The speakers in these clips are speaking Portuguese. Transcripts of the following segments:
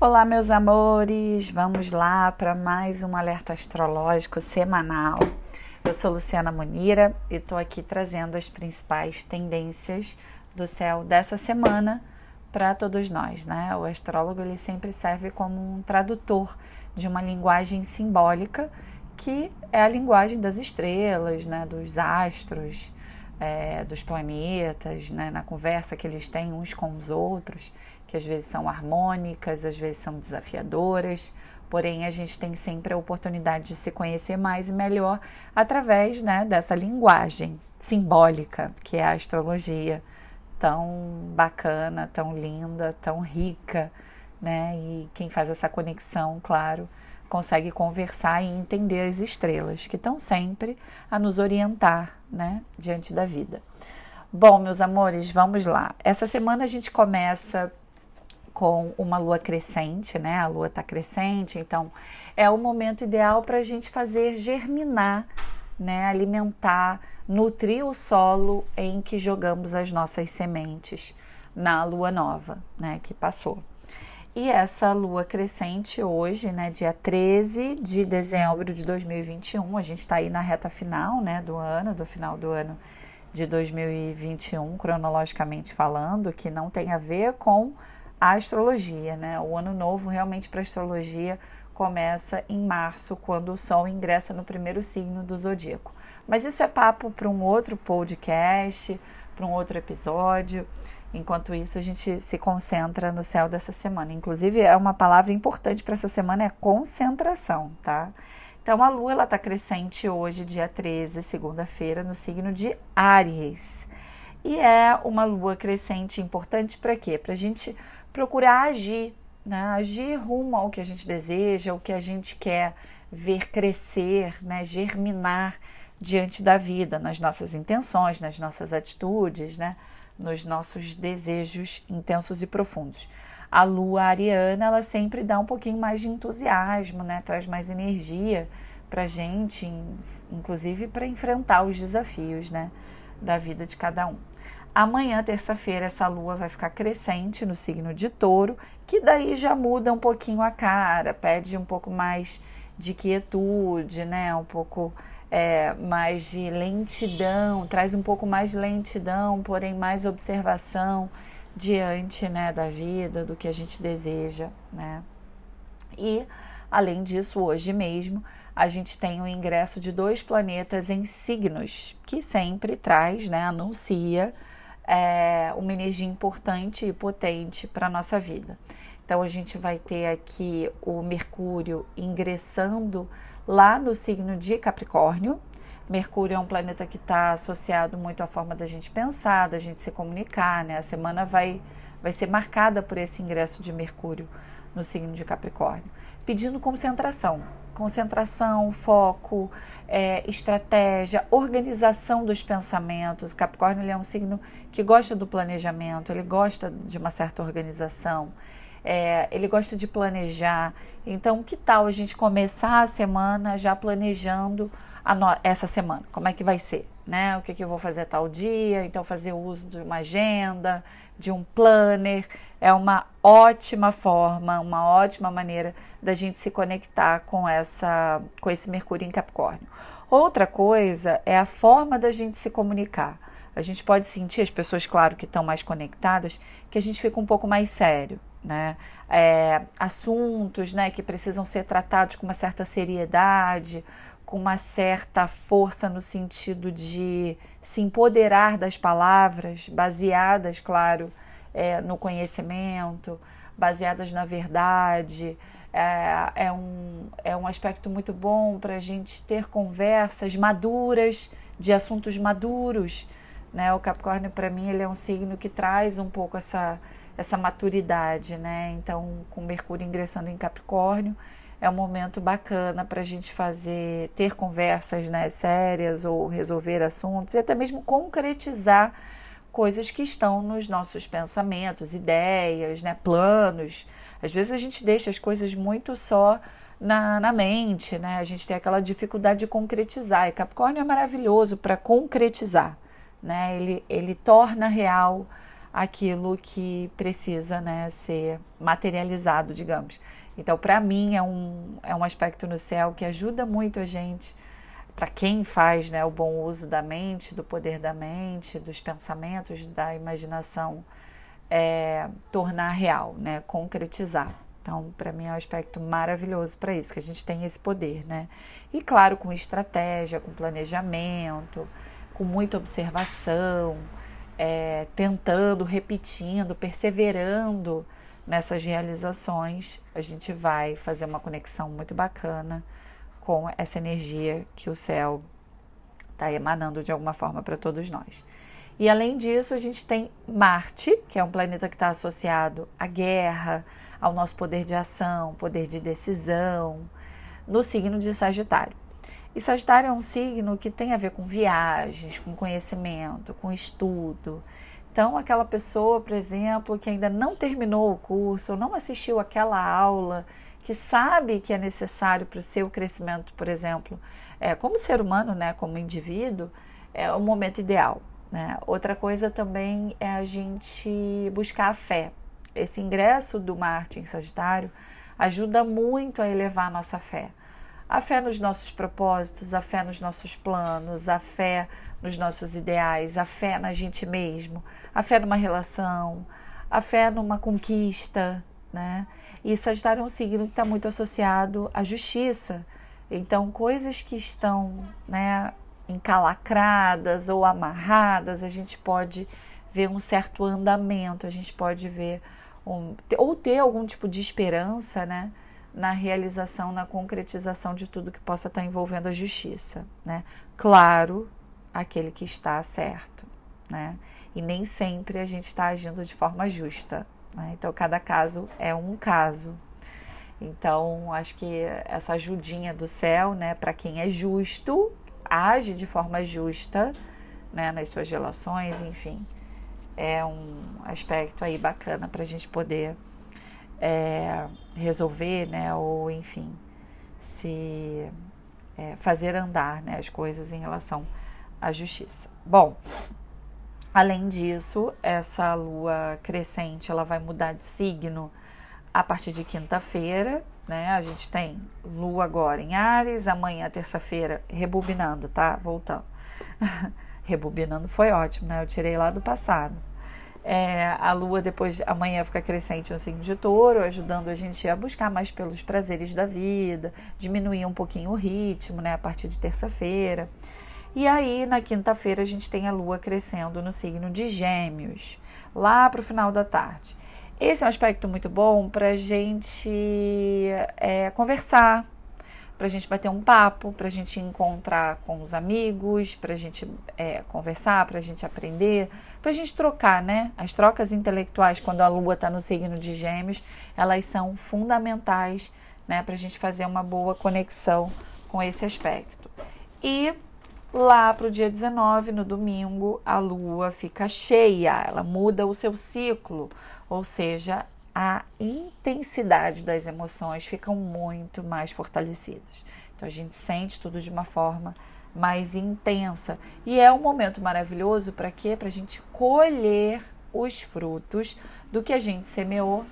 Olá, meus amores! Vamos lá para mais um alerta astrológico semanal. Eu sou Luciana Munira e estou aqui trazendo as principais tendências do céu dessa semana para todos nós, né? O astrólogo ele sempre serve como um tradutor de uma linguagem simbólica que é a linguagem das estrelas, né? Dos astros, é, dos planetas, né? Na conversa que eles têm uns com os outros que às vezes são harmônicas, às vezes são desafiadoras, porém a gente tem sempre a oportunidade de se conhecer mais e melhor através né, dessa linguagem simbólica que é a astrologia, tão bacana, tão linda, tão rica, né? E quem faz essa conexão, claro, consegue conversar e entender as estrelas que estão sempre a nos orientar, né, diante da vida. Bom, meus amores, vamos lá. Essa semana a gente começa com uma lua crescente, né? A lua está crescente, então é o momento ideal para a gente fazer germinar, né? Alimentar, nutrir o solo em que jogamos as nossas sementes na lua nova, né? Que passou. E essa lua crescente hoje, né, dia 13 de dezembro de 2021, a gente está aí na reta final, né, do ano, do final do ano de 2021, cronologicamente falando, que não tem a ver com a astrologia, né? O ano novo realmente para astrologia começa em março, quando o Sol ingressa no primeiro signo do zodíaco. Mas isso é papo para um outro podcast, para um outro episódio. Enquanto isso, a gente se concentra no céu dessa semana. Inclusive, é uma palavra importante para essa semana é concentração, tá? Então, a Lua ela está crescente hoje, dia 13, segunda-feira, no signo de Áries. E é uma Lua crescente importante para quê? Para a gente procurar agir, né? agir rumo ao que a gente deseja, o que a gente quer ver crescer, né? germinar diante da vida, nas nossas intenções, nas nossas atitudes, né? nos nossos desejos intensos e profundos. A lua ariana, ela sempre dá um pouquinho mais de entusiasmo, né? traz mais energia para gente, inclusive para enfrentar os desafios né? da vida de cada um. Amanhã, terça-feira, essa lua vai ficar crescente no signo de touro, que daí já muda um pouquinho a cara, pede um pouco mais de quietude, né? Um pouco é, mais de lentidão, traz um pouco mais de lentidão, porém mais observação diante né, da vida, do que a gente deseja, né? E, além disso, hoje mesmo, a gente tem o ingresso de dois planetas em signos, que sempre traz, né, anuncia é, uma energia importante e potente para a nossa vida. Então, a gente vai ter aqui o Mercúrio ingressando lá no signo de Capricórnio. Mercúrio é um planeta que está associado muito à forma da gente pensar, da gente se comunicar, né? A semana vai, vai ser marcada por esse ingresso de Mercúrio no signo de Capricórnio, pedindo concentração concentração, foco, é, estratégia, organização dos pensamentos. Capricórnio é um signo que gosta do planejamento, ele gosta de uma certa organização, é, ele gosta de planejar. Então, que tal a gente começar a semana já planejando essa semana? Como é que vai ser? Né? O que, que eu vou fazer tal dia? Então, fazer uso de uma agenda, de um planner é uma ótima forma, uma ótima maneira da gente se conectar com essa com esse Mercúrio em Capricórnio. Outra coisa é a forma da gente se comunicar. A gente pode sentir as pessoas, claro, que estão mais conectadas, que a gente fica um pouco mais sério, né? É, assuntos, né, que precisam ser tratados com uma certa seriedade, com uma certa força no sentido de se empoderar das palavras, baseadas, claro, é, no conhecimento, baseadas na verdade. É, é, um, é um aspecto muito bom para a gente ter conversas maduras, de assuntos maduros. Né? O Capricórnio, para mim, ele é um signo que traz um pouco essa, essa maturidade. Né? Então, com Mercúrio ingressando em Capricórnio, é um momento bacana para a gente fazer, ter conversas né, sérias ou resolver assuntos e até mesmo concretizar coisas que estão nos nossos pensamentos, ideias, né, planos. Às vezes a gente deixa as coisas muito só na, na mente, né? A gente tem aquela dificuldade de concretizar. E Capricórnio é maravilhoso para concretizar, né? Ele, ele torna real aquilo que precisa né, ser materializado, digamos. Então, para mim, é um, é um aspecto no céu que ajuda muito a gente, para quem faz né, o bom uso da mente, do poder da mente, dos pensamentos, da imaginação, é, tornar real, né, concretizar. Então, para mim é um aspecto maravilhoso para isso, que a gente tem esse poder, né? E claro, com estratégia, com planejamento, com muita observação, é, tentando, repetindo, perseverando nessas realizações, a gente vai fazer uma conexão muito bacana com essa energia que o céu está emanando de alguma forma para todos nós. E além disso, a gente tem Marte, que é um planeta que está associado à guerra, ao nosso poder de ação, poder de decisão, no signo de Sagitário. E Sagitário é um signo que tem a ver com viagens, com conhecimento, com estudo. Então, aquela pessoa, por exemplo, que ainda não terminou o curso, ou não assistiu aquela aula, que sabe que é necessário para o seu crescimento, por exemplo, é, como ser humano, né, como indivíduo, é o momento ideal. Né? Outra coisa também é a gente buscar a fé. Esse ingresso do Marte em Sagitário ajuda muito a elevar a nossa fé. A fé nos nossos propósitos, a fé nos nossos planos, a fé nos nossos ideais, a fé na gente mesmo, a fé numa relação, a fé numa conquista, né? E Sagitário é um signo que está muito associado à justiça. Então, coisas que estão né, encalacradas ou amarradas, a gente pode ver um certo andamento, a gente pode ver um, ou ter algum tipo de esperança, né? na realização, na concretização de tudo que possa estar envolvendo a justiça, né? Claro, aquele que está certo, né? E nem sempre a gente está agindo de forma justa, né? Então, cada caso é um caso. Então, acho que essa ajudinha do céu, né, para quem é justo, age de forma justa, né, nas suas relações, enfim, é um aspecto aí bacana para a gente poder é, resolver, né, ou enfim, se é, fazer andar né, as coisas em relação à justiça. Bom, além disso, essa lua crescente ela vai mudar de signo a partir de quinta-feira, né? A gente tem lua agora em Ares, amanhã, terça-feira, rebobinando, tá? Voltando. rebobinando foi ótimo, né? Eu tirei lá do passado. É, a lua depois, amanhã fica crescente no signo de touro, ajudando a gente a buscar mais pelos prazeres da vida, diminuir um pouquinho o ritmo, né, a partir de terça-feira. E aí, na quinta-feira, a gente tem a lua crescendo no signo de Gêmeos, lá para o final da tarde. Esse é um aspecto muito bom para a gente é, conversar, para a gente bater um papo, para a gente encontrar com os amigos, para a gente é, conversar, para a gente aprender, para a gente trocar, né? As trocas intelectuais, quando a Lua está no signo de Gêmeos, elas são fundamentais, né, para a gente fazer uma boa conexão com esse aspecto. E lá para o dia 19, no domingo, a Lua fica cheia, ela muda o seu ciclo, ou seja, a intensidade das emoções ficam muito mais fortalecidas. Então a gente sente tudo de uma forma mais intensa. E é um momento maravilhoso para quê? Para a gente colher os frutos do que a gente semeou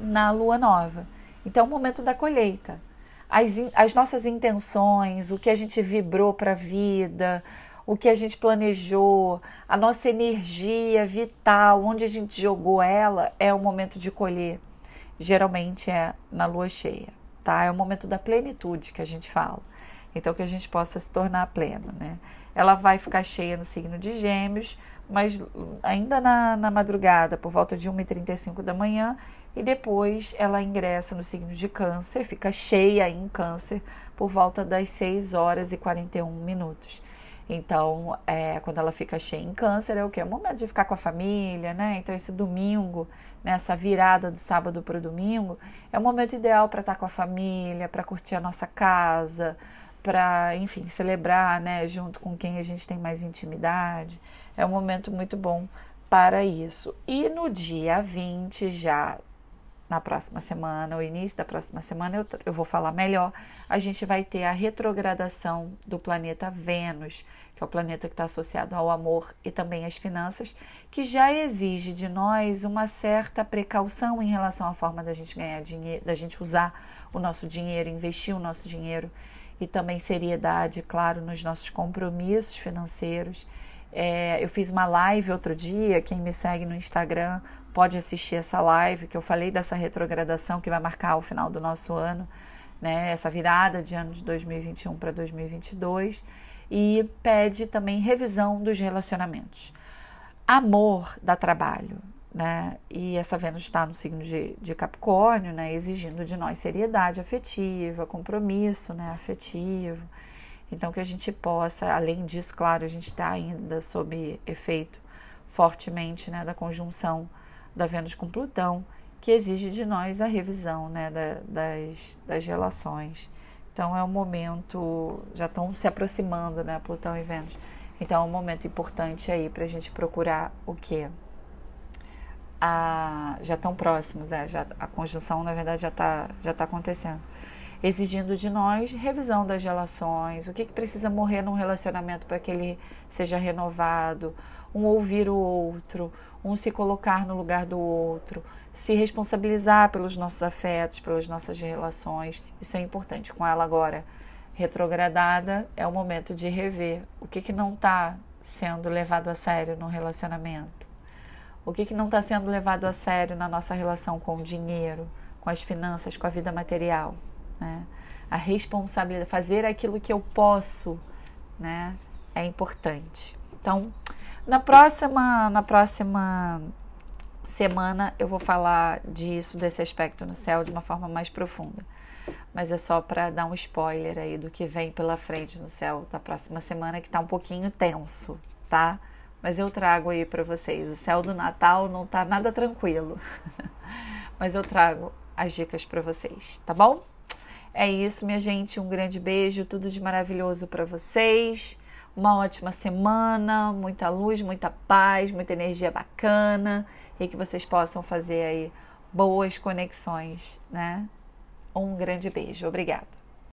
na lua nova. Então é o momento da colheita. As, as nossas intenções, o que a gente vibrou para a vida, o que a gente planejou, a nossa energia vital, onde a gente jogou ela, é o momento de colher. Geralmente é na lua cheia, tá? É o momento da plenitude que a gente fala. Então, que a gente possa se tornar pleno, né? Ela vai ficar cheia no signo de Gêmeos, mas ainda na, na madrugada, por volta de 1h35 da manhã, e depois ela ingressa no signo de Câncer, fica cheia em Câncer por volta das 6 horas e 41 minutos. Então, é, quando ela fica cheia em câncer, é o que? É o momento de ficar com a família, né? Então, esse domingo, nessa virada do sábado para o domingo, é o momento ideal para estar com a família, para curtir a nossa casa, para, enfim, celebrar, né? Junto com quem a gente tem mais intimidade. É um momento muito bom para isso. E no dia 20, já na próxima semana, o início da próxima semana, eu, eu vou falar melhor. A gente vai ter a retrogradação do planeta Vênus, que é o planeta que está associado ao amor e também às finanças, que já exige de nós uma certa precaução em relação à forma da gente ganhar dinheiro, da gente usar o nosso dinheiro, investir o nosso dinheiro e também seriedade, claro, nos nossos compromissos financeiros. É, eu fiz uma live outro dia, quem me segue no Instagram pode assistir essa live que eu falei dessa retrogradação que vai marcar o final do nosso ano, né, essa virada de ano de 2021 para 2022 e pede também revisão dos relacionamentos. Amor dá trabalho, né? E essa Vênus está no signo de, de Capricórnio, né? Exigindo de nós seriedade afetiva, compromisso, né? Afetivo. Então que a gente possa, além disso, claro, a gente está ainda sob efeito fortemente, né? Da conjunção da Vênus com Plutão, que exige de nós a revisão né, da, das, das relações. Então é um momento, já estão se aproximando, né, Plutão e Vênus. Então é um momento importante aí para a gente procurar o quê? A, já estão próximos, é, já, a conjunção na verdade já está já tá acontecendo. Exigindo de nós revisão das relações, o que, que precisa morrer num relacionamento para que ele seja renovado, um ouvir o outro, um se colocar no lugar do outro, se responsabilizar pelos nossos afetos, pelas nossas relações. Isso é importante. Com ela agora retrogradada, é o momento de rever o que, que não está sendo levado a sério no relacionamento, o que, que não está sendo levado a sério na nossa relação com o dinheiro, com as finanças, com a vida material. Né? A responsabilidade, fazer aquilo que eu posso, né? é importante. Então, na próxima, na próxima semana eu vou falar disso, desse aspecto no céu, de uma forma mais profunda. Mas é só para dar um spoiler aí do que vem pela frente no céu da próxima semana, que está um pouquinho tenso, tá? Mas eu trago aí para vocês. O céu do Natal não tá nada tranquilo. Mas eu trago as dicas para vocês, tá bom? É isso, minha gente. Um grande beijo, tudo de maravilhoso para vocês uma ótima semana, muita luz, muita paz, muita energia bacana e que vocês possam fazer aí boas conexões, né? Um grande beijo, obrigada.